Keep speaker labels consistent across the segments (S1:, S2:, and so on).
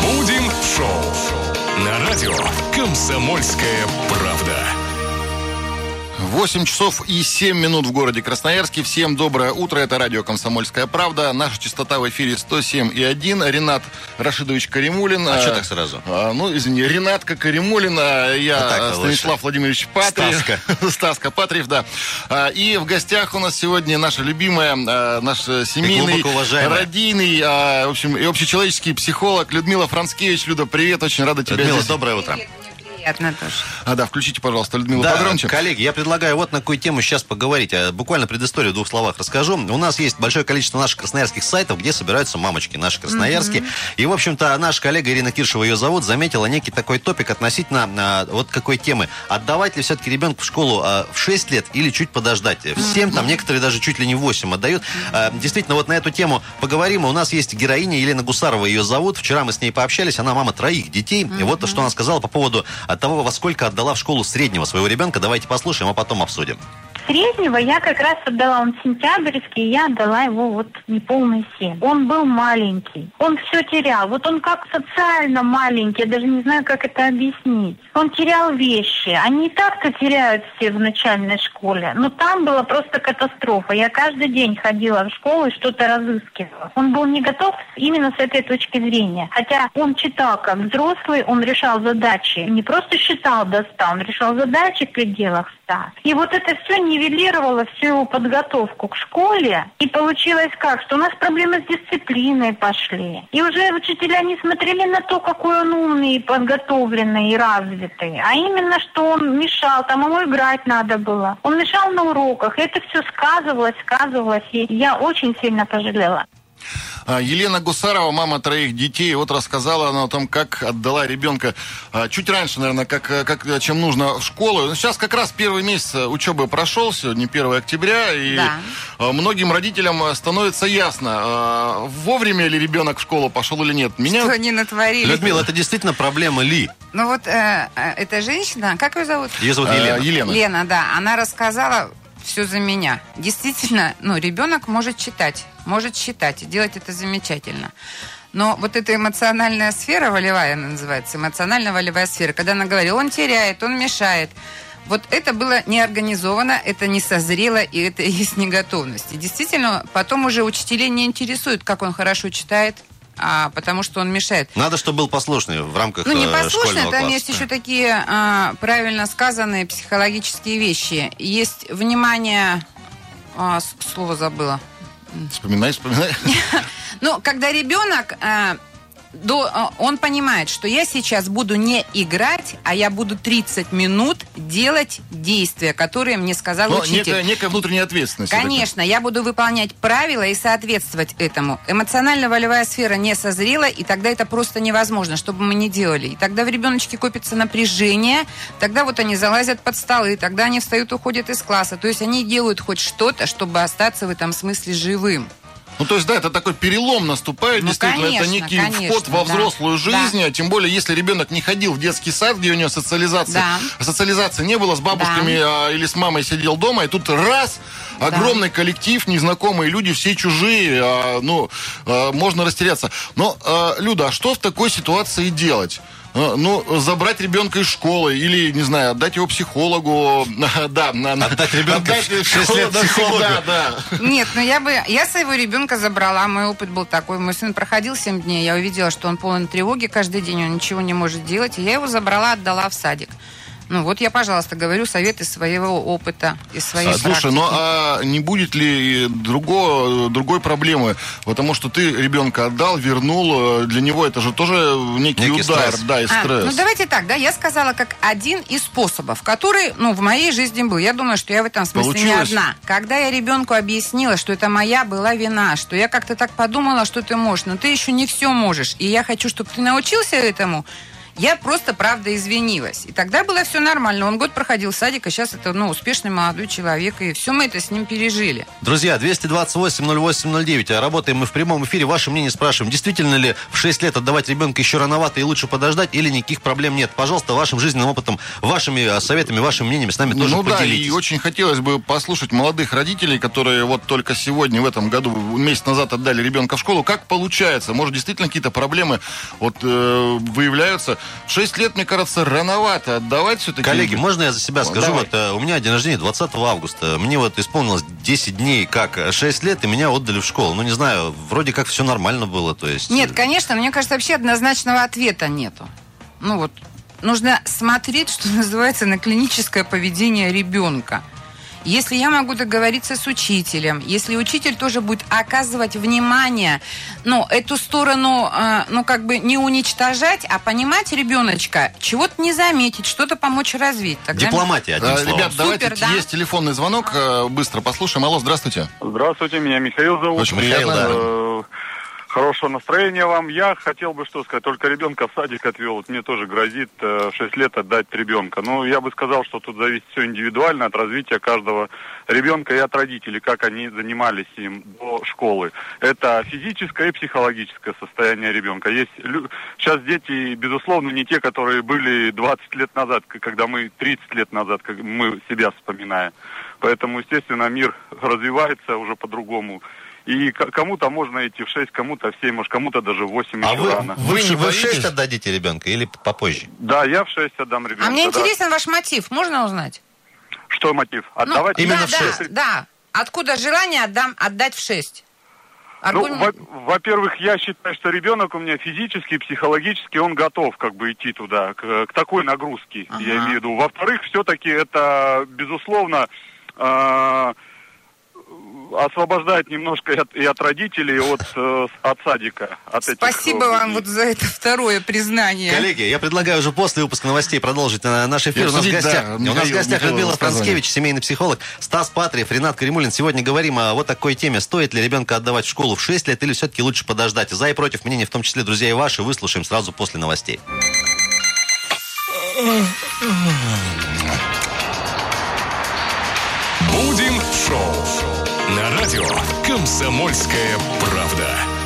S1: Будем шоу на радио «Комсомольская правда».
S2: 8 часов и 7 минут в городе Красноярске. Всем доброе утро. Это радио «Комсомольская правда». Наша частота в эфире 107 и 1. Ренат Рашидович Каримулин.
S3: А что так сразу?
S2: А, ну, извини, Ренатка Каримулин. а Я
S3: А так-то
S2: Станислав
S3: лучше.
S2: Владимирович Патриев.
S3: Стаска.
S2: Стаска Патриев, да. А, И в гостях у нас сегодня наша любимая, а, наш семейный, родийный, а, в общем, и общечеловеческий психолог Людмила Францкевич. Люда, привет, очень рада тебя
S3: Людмила,
S2: здесь.
S3: доброе утро.
S4: Приятно тоже.
S2: А, да, включите, пожалуйста, Людмилу
S3: Да,
S2: погромче.
S3: коллеги, я предлагаю вот на какую тему сейчас поговорить. А, Буквально предысторию в двух словах расскажу. У нас есть большое количество наших красноярских сайтов, где собираются мамочки наши красноярские. И, в общем-то, наша коллега Ирина Киршева, ее зовут, заметила некий такой топик относительно а, вот какой темы. Отдавать ли все-таки ребенка в школу а, в 6 лет или чуть подождать? В 7, там некоторые даже чуть ли не в 8 отдают. А, Действительно, вот на эту тему поговорим. У нас есть героиня Елена Гусарова, ее зовут. Вчера мы с ней пообщались. Она мама троих детей. И вот что она сказала по поводу а, того, во сколько отдала в школу среднего своего ребенка. Давайте послушаем, а потом обсудим.
S5: Среднего я как раз отдала, он сентябрьский, я отдала его вот неполный семь. Он был маленький, он все терял. Вот он как социально маленький, я даже не знаю, как это объяснить. Он терял вещи. Они и так-то теряют все в начальной школе. Но там была просто катастрофа. Я каждый день ходила в школу и что-то разыскивала. Он был не готов именно с этой точки зрения. Хотя он читал как взрослый, он решал задачи. Не просто считал до 100, он решал задачи в пределах 100. И вот это все нивелировало всю подготовку к школе. И получилось как, что у нас проблемы с дисциплиной пошли. И уже учителя не смотрели на то, какой он умный, подготовленный и развитый, а именно, что он мешал, там ему играть надо было. Он мешал на уроках, это все сказывалось, сказывалось, и я очень сильно пожалела.
S2: А, Елена Гусарова, мама троих детей, вот рассказала она о том, как отдала ребенка а, чуть раньше, наверное, как, э, как, чем нужно в школу. Ну, Сейчас как раз первый месяц учебы прошел, сегодня 1 октября, и
S4: Да.
S2: а, многим родителям становится ясно, вовремя ли ребенок в школу пошел или нет. Меня
S4: Что они натворили?
S3: Людмила, это действительно проблема Ли.
S4: Ну вот э, э, эта женщина, как ее зовут?
S3: Ее зовут Елена.
S2: Елена.
S4: Лена, да, она рассказала все за меня. Действительно, ну, ребенок может читать, может считать, и делать это замечательно. Но вот эта эмоциональная сфера, волевая она называется, эмоционально-волевая сфера, когда она говорила, он теряет, он мешает, вот это было не организовано, это не созрело, и это есть неготовность. И действительно, потом уже учителей не интересует, как он хорошо читает, а, потому что он мешает.
S3: Надо, чтобы был послушный в рамках
S4: Ну,
S3: э,
S4: непослушно,
S3: школьного
S4: там
S3: класса.
S4: есть еще такие а, правильно сказанные психологические вещи. Есть внимание... а, слово забыла.
S2: Вспоминай, вспоминай.
S4: Ну, когда ребенок... до, а, он понимает, что я сейчас буду не играть, а я буду 30 минут делать действия, которые мне сказал
S2: Но
S4: учитель.
S2: некая, некая внутренняя ответственность.
S4: Конечно, я буду выполнять правила и соответствовать этому. Эмоционально-волевая сфера не созрела, и тогда это просто невозможно, что бы мы ни делали. И тогда в ребеночке копится напряжение, тогда вот они залазят под столы, тогда они встают, уходят из класса. То есть они делают хоть что-то, чтобы остаться в этом смысле живым.
S2: Ну, то есть, да, это такой перелом наступает,
S4: Ну,
S2: действительно, это
S4: конечно,
S2: некий
S4: конечно,
S2: вход во
S4: да.
S2: взрослую
S4: Да.
S2: жизнь, а тем более, если ребенок не ходил в детский сад, где у него социализация,
S4: Да.
S2: социализации не было, с бабушками а, или с мамой сидел дома, и тут раз, огромный коллектив, незнакомые люди, все чужие, а, ну, а, можно растеряться. Но, а, Люда, а что в такой ситуации делать? А, Ну, забрать ребенка из школы или, не знаю, отдать его психологу. Да, на- на-
S3: Отдать ребенка
S2: отдать
S3: в шесть лет
S2: да,
S3: психологу.
S2: Да, да.
S4: Нет, ну я бы... Я своего ребенка забрала, мой опыт был такой. Мой сын проходил 7 дней, я увидела, что он полон тревоги каждый день, он ничего не может делать, и я его забрала, отдала в садик. Ну вот я, пожалуйста, говорю совет из своего опыта, из своей
S2: А, Слушай,
S4: практики.
S2: ну а не будет ли друго, другой проблемы? Потому что ты ребенка отдал, вернул, э, для него это же тоже некий,
S3: Некий
S2: удар,
S3: стресс.
S2: да, и
S4: А,
S2: стресс.
S4: ну давайте так, да, я сказала как один из способов, который, ну, в моей жизни был. Я думаю, что я в этом смысле не
S2: Получилось?
S4: одна. Когда я ребенку объяснила, что это моя была вина, что я как-то так подумала, что ты можешь, но ты еще не все можешь, и я хочу, чтобы ты научился этому, Я просто, правда, извинилась. И тогда было все нормально. Он год проходил садик, а сейчас это, ну, успешный молодой человек, и все мы это с ним пережили.
S3: Друзья, 228-08-09. А Работаем мы в прямом эфире. Ваше мнение спрашиваем. Действительно ли в 6 лет отдавать ребенка еще рановато и лучше подождать, или никаких проблем нет? Пожалуйста, вашим жизненным опытом, вашими а, советами, вашими мнениями с нами тоже
S2: ну
S3: поделитесь.
S2: да, и очень хотелось бы послушать молодых родителей, которые вот только сегодня, в этом году, месяц назад отдали ребенка в школу. Как получается? Может, действительно какие-то проблемы вот э, выявляются? В 6 лет, мне кажется, рановато отдавать все-таки.
S3: Коллеги, можно я за себя скажу?
S2: Давай.
S3: Вот э, у меня день рождения 20 августа. Мне вот исполнилось 10 дней, как э, 6 лет, и меня отдали в школу. Ну, не знаю, вроде как все нормально было, то есть...
S4: Нет,
S3: э,
S4: конечно, мне кажется, вообще однозначного ответа нету. Ну вот, нужно смотреть, что называется, на клиническое поведение ребенка. Если я могу договориться с учителем, если учитель тоже будет оказывать внимание, ну, эту сторону, э, ну, как бы не уничтожать, а понимать ребеночка, чего-то не заметить, что-то помочь развить. Тогда...
S3: Дипломатия, одним
S2: Э,
S3: словом.
S2: Ребят, давайте,
S4: Супер, да.
S2: есть телефонный звонок, э, быстро послушаем. Алло, здравствуйте.
S6: Здравствуйте, меня Михаил зовут.
S2: Очень
S3: Михаил,
S2: приятно.
S3: да.
S6: Э, Хорошего настроения вам. Я хотел бы что сказать, только ребенка в садик отвел. Вот мне тоже грозит э, в 6 лет отдать ребенка. Ну, я бы сказал, что тут зависит все индивидуально от развития каждого ребенка и от родителей, как они занимались им до школы. Это физическое и психологическое состояние ребенка. Есть Сейчас дети, безусловно, не те, которые были 20 лет назад, когда мы 30 лет назад, как мы себя вспоминаем. Поэтому, естественно, мир развивается уже по-другому. И кому-то можно идти в 6, кому-то в 7, может, кому-то даже в 8
S3: А
S6: еще
S3: вы,
S6: рано.
S3: вы,
S2: Вы
S3: вы в 6
S2: боитесь?
S3: отдадите ребенка или попозже?
S6: Да, я в 6 отдам ребенка.
S4: А мне
S6: да.
S4: интересен ваш мотив, можно узнать?
S6: Что мотив?
S4: Ну,
S6: Отдавать?
S3: именно
S4: да,
S3: в
S4: да,
S3: шесть.
S4: да. Откуда желание отдам, отдать в 6?
S6: Ну, во- во-первых, я считаю, что ребенок у меня физически, психологически, он готов как бы идти туда, к, к такой нагрузке,
S4: Ага.
S6: я имею в виду. Во-вторых, все-таки это, безусловно, э, освобождает немножко и от, и от родителей, от, э, от садика. От этих,
S4: Спасибо
S6: э,
S4: вам вот за это второе признание.
S3: Коллеги, я предлагаю уже после выпуска новостей продолжить наш эфир.
S2: И
S3: У нас в
S2: обсудить,
S3: гостях,
S2: да,
S3: у нас в гостях Людмила. Францкевич, семейный психолог, Стас Патриев, Ренат Каримулин. Сегодня говорим о вот такой теме. Стоит ли ребенка отдавать в школу в 6 лет или все-таки лучше подождать? За и против мнения, в том числе, друзья, и ваши, выслушаем сразу после новостей.
S1: «Комсомольская правда».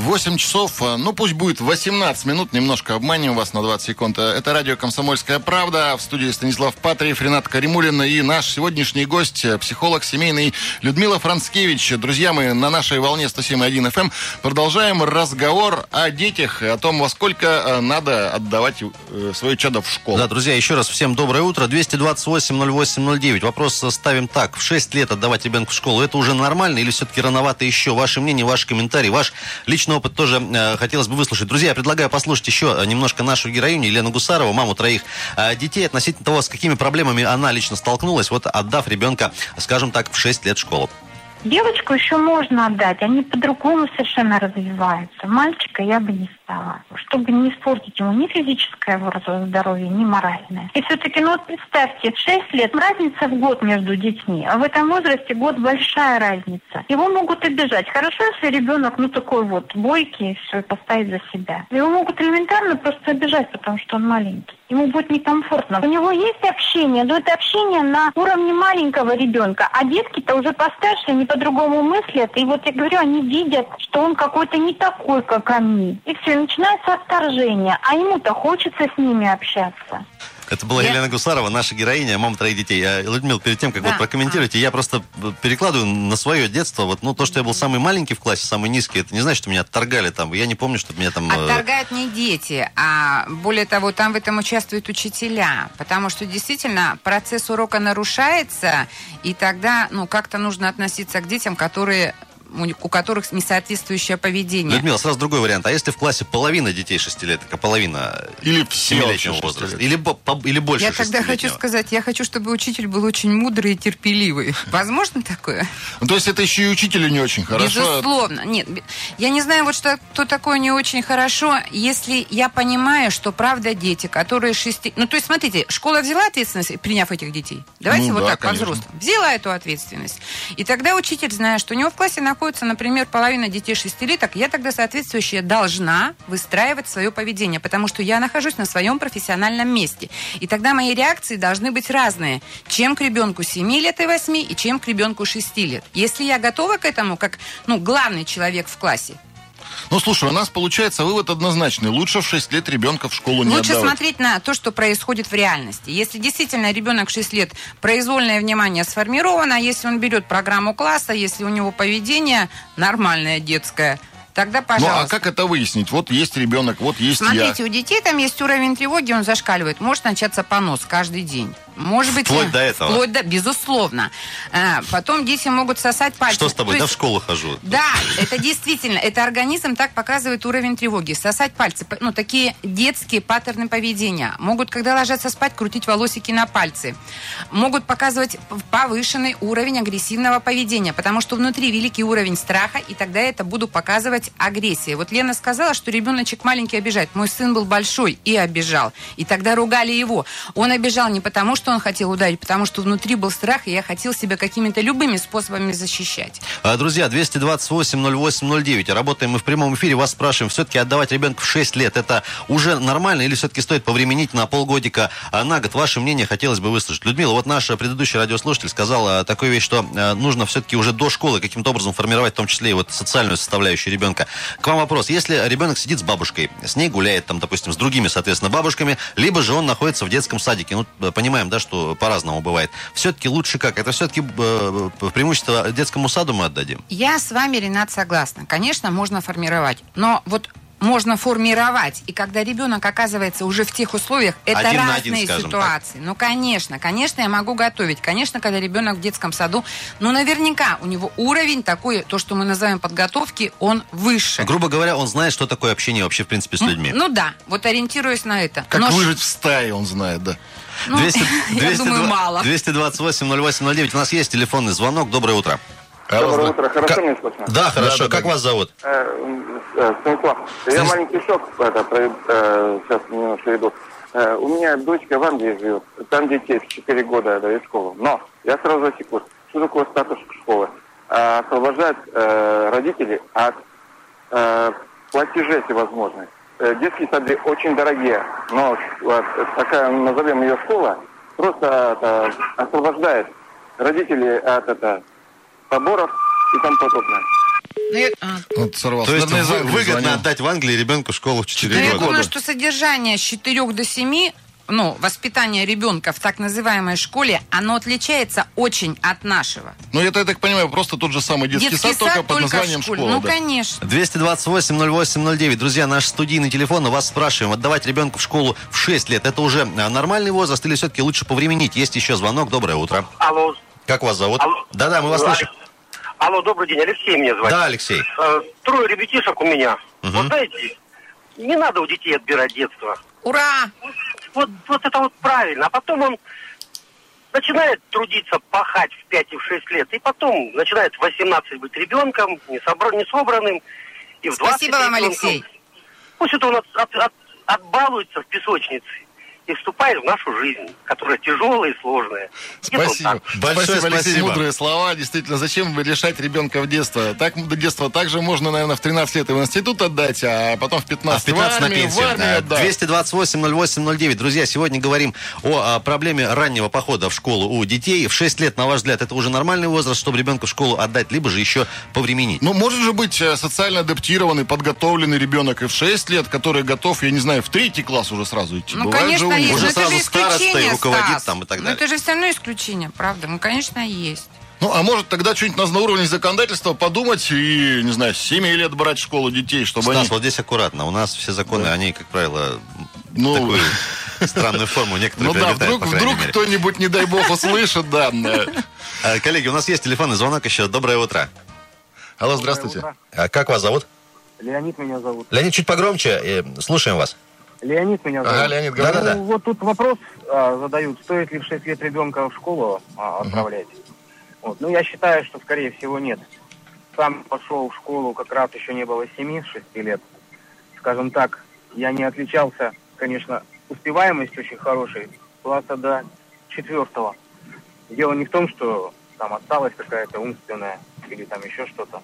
S2: 8 часов, э, ну пусть будет 18 минут, немножко обманем вас на 20 секунд. Э, Это радио «Комсомольская правда». В студии Станислав Патриев, Ренат Каримулин и наш сегодняшний гость, э, психолог семейный Людмила Францкевич. Друзья, мы на нашей волне 107.1 FM продолжаем разговор о детях, о том, во сколько надо отдавать свое чадо в школу.
S3: Да, друзья, еще раз всем доброе утро. 228-08-09. Вопрос ставим так. В 6 лет отдавать ребенка в школу, это уже нормально или все-таки рановато еще? Ваше мнение, ваши комментарии, ваш личный опыт тоже э, хотелось бы выслушать. Друзья, я предлагаю послушать еще немножко нашу героиню Елену Гусарову, маму троих э, детей, относительно того, с какими проблемами она лично столкнулась, вот отдав ребенка, скажем так, в 6 лет в школу.
S5: Девочку еще можно отдать, они по-другому совершенно развиваются. Мальчика я бы не чтобы не испортить ему ни физическое раз- здоровье, ни моральное. И все-таки, ну вот представьте, 6 лет, разница в год между детьми, а в этом возрасте год большая разница. Его могут обижать. Хорошо, если ребенок, ну такой вот, бойкий, все, поставить за себя. Его могут элементарно просто обижать, потому что он маленький. Ему будет некомфортно. У него есть общение, но это общение на уровне маленького ребенка. А детки-то уже постарше, они по-другому мыслят. И вот я говорю, они видят, что он какой-то не такой, как они. И все, начинается отторжение. А ему-то хочется с ними общаться.
S3: Это была
S4: Я-
S3: Елена Гусарова, наша героиня, мама троих детей. А, Людмила, перед тем, как
S4: Да.
S3: вот прокомментируете, я просто перекладываю на свое детство. Вот, ну, то, что я был самый маленький в классе, самый низкий, это не значит, что меня отторгали там. Я не помню, чтобы меня там... э,
S4: Отторгают не дети, а более того, там в этом участвуют учителя, потому что действительно процесс урока нарушается, и тогда, ну, как-то нужно относиться к детям, которые у которых несоответствующее поведение.
S3: Людмила, сразу другой вариант. А если в классе половина детей шестилеток, а половина
S2: Или
S3: семилетнего возраста? Или, или больше
S4: Я тогда хочу сказать, я хочу, чтобы учитель был очень мудрый и терпеливый. Возможно такое?
S2: Ну, то есть это еще и учителю не очень хорошо.
S4: Безусловно. Нет, я не знаю, вот что, что такое не очень хорошо, если я понимаю, что правда дети, которые шести... Ну, то есть, смотрите, школа взяла ответственность, приняв этих детей. Давайте
S2: Ну
S4: вот
S2: да,
S4: так по-взрослому. Взяла эту ответственность. И тогда учитель, зная, что у него в классе находится находится, например, половина детей шестилеток, я тогда соответствующая должна выстраивать свое поведение, потому что я нахожусь на своем профессиональном месте. И тогда мои реакции должны быть разные, чем к ребенку 7 лет и 8, и чем к ребенку 6 лет. Если я готова к этому, как ну, главный человек в классе,
S2: ну, слушай, у нас получается вывод однозначный. Лучше в 6 лет ребенка в школу не
S4: Лучше
S2: отдавать.
S4: смотреть на то, что происходит в реальности. Если действительно ребенок в 6 лет произвольное внимание сформировано, если он берет программу класса, если у него поведение нормальное детское, Тогда, пожалуйста.
S2: Ну, а как это выяснить? Вот есть ребенок, вот есть
S4: Смотрите,
S2: я.
S4: у детей там есть уровень тревоги, он зашкаливает. Может начаться понос каждый день. Может быть,
S3: вплоть до этого.
S4: Вплоть до, безусловно. А, потом дети могут сосать пальцы.
S3: Что с тобой?
S4: То
S3: да
S4: есть,
S3: в школу хожу.
S4: Да, это действительно, это организм так показывает уровень тревоги. Сосать пальцы, ну, такие детские паттерны поведения. Могут, когда ложатся спать, крутить волосики на пальцы. Могут показывать повышенный уровень агрессивного поведения, потому что внутри великий уровень страха, и тогда это буду показывать агрессии. Вот Лена сказала, что ребеночек маленький обижает. Мой сын был большой и обижал. И тогда ругали его. Он обижал не потому, что он хотел ударить, потому что внутри был страх, и я хотел себя какими-то любыми способами защищать.
S3: А, Друзья, 228-08-09. Работаем мы в прямом эфире. Вас спрашиваем, все-таки отдавать ребенка в 6 лет, это уже нормально или все-таки стоит повременить на полгодика, а на год? Ваше мнение хотелось бы выслушать. Людмила, вот наш предыдущий радиослушатель сказал такую вещь, что а, нужно все-таки уже до школы каким-то образом формировать, в том числе и вот социальную составляющую ребенка. К вам вопрос. Если ребенок сидит с бабушкой, с ней гуляет там, допустим, с другими, соответственно, бабушками, либо же он находится в детском садике, ну, понимаем, да, что по-разному бывает. Все-таки лучше как? Это все-таки э, преимущество детскому саду мы отдадим?
S4: Я с вами, Ренат, согласна. Конечно, можно формировать. Но вот можно формировать. И когда ребенок оказывается уже в тех условиях, это
S3: Один
S4: разные
S3: один, скажем
S4: ситуации. Ну, конечно, конечно, я могу готовить. Конечно, когда ребенок в детском саду, ну, наверняка у него уровень такой, то, что мы называем подготовки, он выше.
S3: Грубо говоря, он знает, что такое общение вообще, в принципе, с людьми.
S4: Ну да, вот ориентируясь на это.
S2: Как
S4: Но ш-
S2: выжить в стае, он знает, да.
S4: Ну, я думаю, мало.
S3: 228-08-09. У нас есть телефонный звонок. Доброе утро.
S7: Доброе утро, хорошо
S3: Как-
S7: меня слышно?
S3: Да, хорошо.
S2: да,
S3: как
S2: да.
S3: вас зовут?
S7: Э, э, Станислав, я маленький шок это, про- э, сейчас немножко иду. Э, у меня дочка в Англии живет, там детей в 4 года дают школу. Но я сразу засеку, что такое статус школы? А, освобождать э, родителей от э, платежей всевозможных. Э, детские сады очень дорогие, но вот, такая, назовем ее школа, просто это, освобождает родителей от это, поборов и тому подобное.
S4: Ну, я- а,
S2: Вот сорвался.
S3: То есть
S2: Наверное,
S3: вы- выгодно
S2: звонил.
S3: отдать в Англии ребенку школу в 4
S4: Ну, я
S3: года.
S4: думаю, что содержание с 4 до 7, ну, воспитание ребенка в так называемой школе, оно отличается очень от нашего.
S2: Ну, это, я так понимаю, просто тот же самый детский, сад, только под названием
S4: школе.
S2: школа.
S4: Ну,
S2: да.
S4: конечно.
S3: 228-08-09. Друзья, наш студийный телефон. У вас спрашиваем, отдавать ребенку в школу в 6 лет, это уже а, нормальный возраст или все-таки лучше повременить? Есть еще звонок. Доброе утро.
S8: Алло.
S3: Как вас зовут?
S8: Алло.
S3: Да-да, мы вас
S8: Алло.
S3: слышим.
S8: Алло, добрый день, Алексей меня звать.
S3: Да, Алексей.
S8: Э, Трое ребятишек у меня.
S3: Мгм.
S8: Вот знаете, не надо у детей отбирать детство.
S4: Ура!
S8: Вот, вот это вот правильно. А потом он начинает трудиться, пахать в 5 и в 6 лет. И потом начинает в 18 быть ребенком, не, собра- не собранным. И в 20
S4: Спасибо вам,
S8: ребенком.
S4: Алексей.
S8: Пусть это он от- от- от- отбалуется в песочнице и вступает в нашу жизнь, которая тяжелая и сложная.
S2: Спасибо.
S8: так.
S3: Большое
S2: спасибо, Алексей,
S3: спасибо.
S2: мудрые слова. Действительно, зачем лишать ребенка в детство? Так до детства также можно, наверное, в 13 лет и в институт отдать, а потом в
S3: А
S2: 15,
S3: в 15
S2: в
S3: на
S2: армию,
S3: пенсию.
S2: в армию, да.
S3: 228-08-09. Друзья, сегодня говорим о, а, проблеме раннего похода в школу у детей. В 6 лет, на ваш взгляд, это уже нормальный возраст, чтобы ребенка в школу отдать, либо же еще повременить?
S2: Ну, может же быть э, социально адаптированный, подготовленный ребенок и в 6 лет, который готов, я не знаю, в третий класс уже сразу идти.
S4: Ну,
S2: Бывает же
S4: конечно. Есть.
S3: Уже
S4: Но это
S3: сразу
S4: же
S3: староста и
S4: исключение,
S3: руководит
S4: Стас.
S3: там и так
S4: Ну,
S3: далее.
S4: это же все равно исключение, правда? Ну, конечно, есть.
S2: Ну, а может тогда что-нибудь на, на уровне законодательства подумать и, не знаю, с 7 лет брать в школу детей, чтобы
S3: Стас,
S2: они...
S3: вот здесь аккуратно. У нас все законы, они, как правило,
S2: Ну,
S3: такую странную форму некоторые
S2: ну да, вдруг, вдруг кто-нибудь, не дай бог, услышит, да.
S3: А, Коллеги, у нас есть телефонный звонок еще. Доброе утро.
S2: Алло, здравствуйте.
S3: А как вас зовут?
S7: Леонид меня зовут.
S3: Леонид, чуть погромче. э, Слушаем вас.
S7: Леонид меня зовут.
S2: Ага, Леонид, говори.
S3: Да-да-да.
S7: Ну, вот тут вопрос а, задают, стоит ли в 6 лет ребенка в школу а, отправлять. Вот. Ну, я считаю, что, скорее всего, нет. Сам пошел в школу, как раз еще не было 7-6 лет. Скажем так, я не отличался, конечно, успеваемость очень хорошей, класса до четвертого. Дело не в том, что там осталась какая-то умственная или там еще что-то.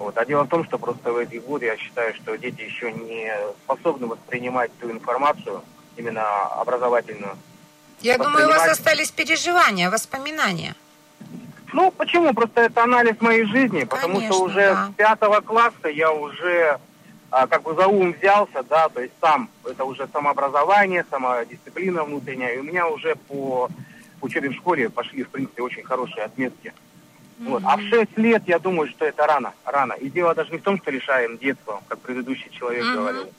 S9: Вот. А дело в том, что просто в эти годы я считаю, что дети еще не способны воспринимать ту информацию, именно образовательную.
S4: Я думаю, у вас остались переживания, воспоминания.
S9: Ну, почему? Просто это анализ моей жизни, потому
S4: Конечно,
S9: что уже
S4: да.
S9: с пятого класса я уже а, как бы за ум взялся, да, то есть сам, это уже самообразование, самодисциплина внутренняя, и у меня уже по учебе в школе пошли, в принципе, очень хорошие отметки. Вот. А в 6 лет я думаю, что это рано, рано. И дело даже не в том, что решаем детство, как предыдущий человек говорил,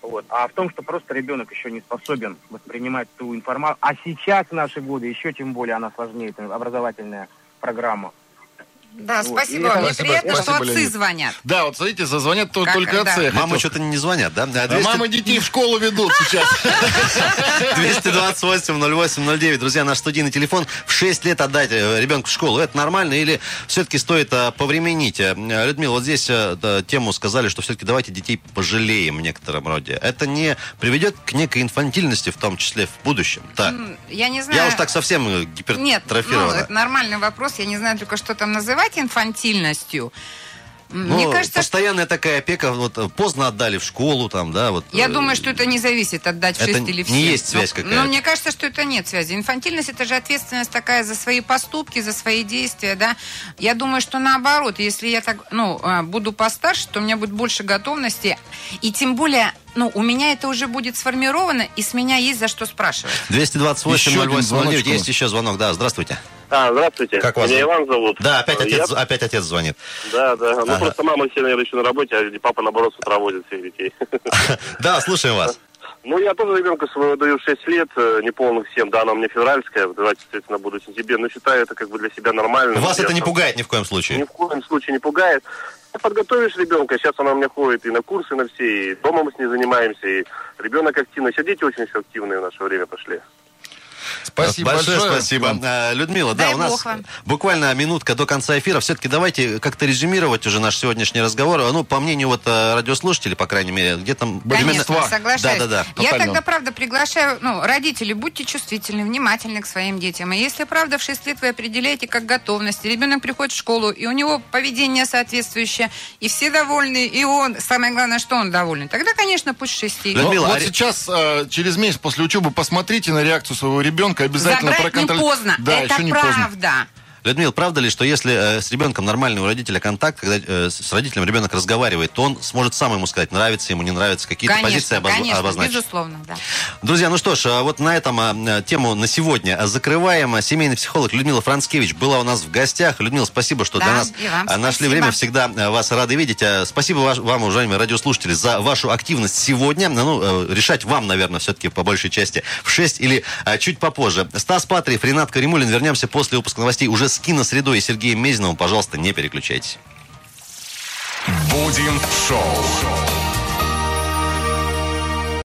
S9: вот, а в том, что просто ребенок еще не способен воспринимать ту информацию. А сейчас, в наши годы, еще тем более она сложнее, это образовательная программа.
S4: Да,
S9: Вот.
S4: спасибо. Мне
S2: Спасибо,
S4: приятно, что
S2: спасибо,
S4: отцы
S2: Леонид.
S4: звонят.
S2: Да, вот смотрите, зазвонят
S4: Как-
S2: только
S4: да.
S2: отцы.
S3: Мамы что-то не звонят, да? А
S2: А
S3: 200
S2: мамы детей в школу ведут сейчас.
S3: 228 08 09. Друзья, наш студийный телефон. В 6 лет отдать э, ребенка в школу. Это нормально или все-таки стоит э, повременить? Э, Людмила, вот здесь тему сказали, что все-таки давайте детей пожалеем в некотором роде. Это не приведет к некой инфантильности, в том числе в будущем? Так.
S4: Я не знаю.
S3: Я уж так совсем э,
S4: Нет, ну,
S3: гипертрофирована.
S4: это нормальный вопрос. Я не знаю только, что там называть инфантильностью. М,
S3: Ну,
S4: Мне кажется, что...
S3: постоянная такая опека, вот э, поздно отдали в школу, там, да, вот.
S4: Я
S3: э,
S4: думаю, что это не зависит отдать в
S3: это
S4: 6 или в
S3: не
S4: 7.
S3: есть связь
S4: Но-
S3: какая-то.
S4: Но мне кажется, что это нет связи. Инфантильность это же ответственность такая за свои поступки, за свои действия, да. Я думаю, что наоборот, если я так, ну, а, буду постарше, то у меня будет больше готовности. И тем более, ну, у меня это уже будет сформировано, и с меня есть за что спрашивать.
S3: 228
S2: Еще один
S3: 08 09.
S2: звоночек у
S3: Есть
S2: нас.
S3: еще звонок, да, здравствуйте.
S10: А, здравствуйте.
S3: Как вас
S10: Меня
S3: зовут?
S10: Иван зовут.
S3: Да, опять
S10: Э,
S3: отец,
S10: я-
S3: опять отец звонит.
S10: Да, да. Ну,
S3: Ага.
S10: просто мама все, наверное, еще на работе, а папа, наоборот, с утра возит всех детей.
S3: Да, слушаем вас.
S10: Ну, я тоже ребенка своего даю в 6 лет, э, неполных 7, да, она у меня февральская, давайте, соответственно, буду в сентябре, но считаю это как бы для себя нормально.
S3: Вас это не пугает ни в коем
S10: Ни
S3: случае?
S10: в коем случае не пугает. Подготовишь ребенка, сейчас она у меня ходит и на курсы на все, и дома мы с ней занимаемся, и ребенок активный. Сейчас дети очень все активные в наше время пошли.
S2: Спасибо
S3: большое.
S2: большое.
S3: спасибо. А, Людмила, да,
S4: Дай
S3: у нас
S4: вам.
S3: буквально минутка до конца эфира. Все-таки давайте как-то резюмировать уже наш сегодняшний разговор. Ну, по мнению вот э, радиослушателей, по крайней мере, где там...
S4: Конечно, соглашаюсь.
S3: Да, да, да.
S4: Я
S2: тотально.
S4: тогда, правда, приглашаю, ну, родители, будьте чувствительны, внимательны к своим детям. И если, правда, в 6 лет вы определяете как готовность, ребенок приходит в школу, и у него поведение соответствующее, и все довольны, и он, самое главное, что он доволен, тогда, конечно, пусть 6 лет.
S2: Ну,
S3: Людмила,
S2: вот
S3: а
S2: сейчас, э, через месяц после учебы, посмотрите на реакцию своего ребенка, обязательно
S4: Забрать не поздно,
S2: Да,
S4: это
S2: еще не поздно.
S3: Людмила, правда ли, что если э, с ребенком нормальный у родителя контакт, когда э, с родителем ребенок разговаривает, то он сможет сам ему сказать, нравится ему, не нравится, какие-то позиции
S4: Конечно,
S3: обоз-
S4: конечно,
S3: обозначить?
S4: безусловно, да.
S3: Друзья, ну что ж, а вот на этом а, тему на сегодня закрываем. Семейный психолог Людмила Францкевич была у нас в гостях. Людмила, спасибо, что
S4: Да,
S3: для нас а, нашли
S4: спасибо.
S3: время. Всегда а, вас рады видеть. А, Спасибо вам, уважаемые радиослушатели, за вашу активность сегодня. Ну, э, решать вам, наверное, все-таки по большей части в 6 или чуть попозже. Стас Патриев, Ренат Каримулин. Вернемся после выпуска новостей уже с киносредой и Сергеем Мезиновым. Пожалуйста, не переключайтесь.
S1: Будем шоу.